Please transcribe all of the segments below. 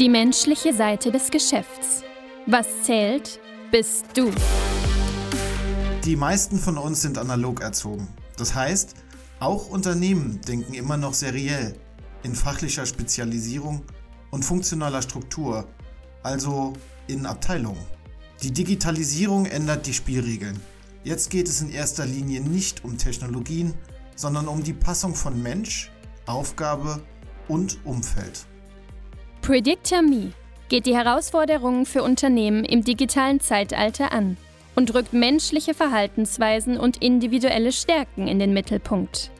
Die menschliche Seite des Geschäfts. Was zählt, bist du. Die meisten von uns sind analog erzogen. Das heißt, auch Unternehmen denken immer noch seriell, in fachlicher Spezialisierung und funktionaler Struktur, also in Abteilungen. Die Digitalisierung ändert die Spielregeln. Jetzt geht es in erster Linie nicht um Technologien, sondern um die Passung von Mensch, Aufgabe und Umfeld. Predictor Me geht die Herausforderungen für Unternehmen im digitalen Zeitalter an und rückt menschliche Verhaltensweisen und individuelle Stärken in den Mittelpunkt.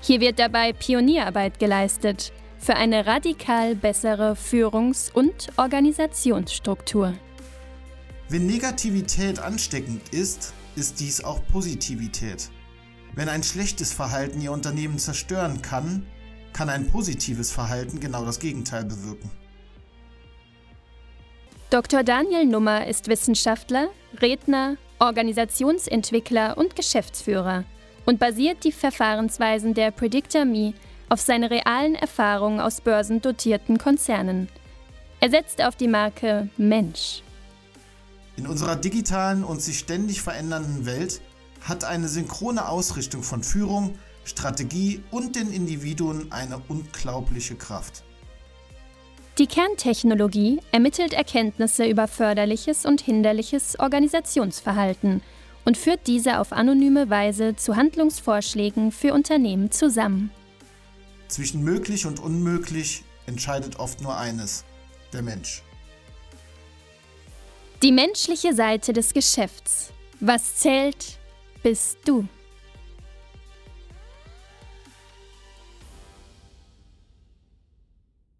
Hier wird dabei Pionierarbeit geleistet für eine radikal bessere Führungs- und Organisationsstruktur. Wenn Negativität ansteckend ist, ist dies auch Positivität. Wenn ein schlechtes Verhalten Ihr Unternehmen zerstören kann, kann ein positives Verhalten genau das Gegenteil bewirken. Dr. Daniel Nummer ist Wissenschaftler, Redner, Organisationsentwickler und Geschäftsführer und basiert die Verfahrensweisen der Predictor Me auf seine realen Erfahrungen aus börsendotierten Konzernen. Er setzt auf die Marke Mensch. In unserer digitalen und sich ständig verändernden Welt hat eine synchrone Ausrichtung von Führung, Strategie und den Individuen eine unglaubliche Kraft. Die Kerntechnologie ermittelt Erkenntnisse über förderliches und hinderliches Organisationsverhalten und führt diese auf anonyme Weise zu Handlungsvorschlägen für Unternehmen zusammen. Zwischen möglich und unmöglich entscheidet oft nur eines, der Mensch. Die menschliche Seite des Geschäfts. Was zählt, bist du.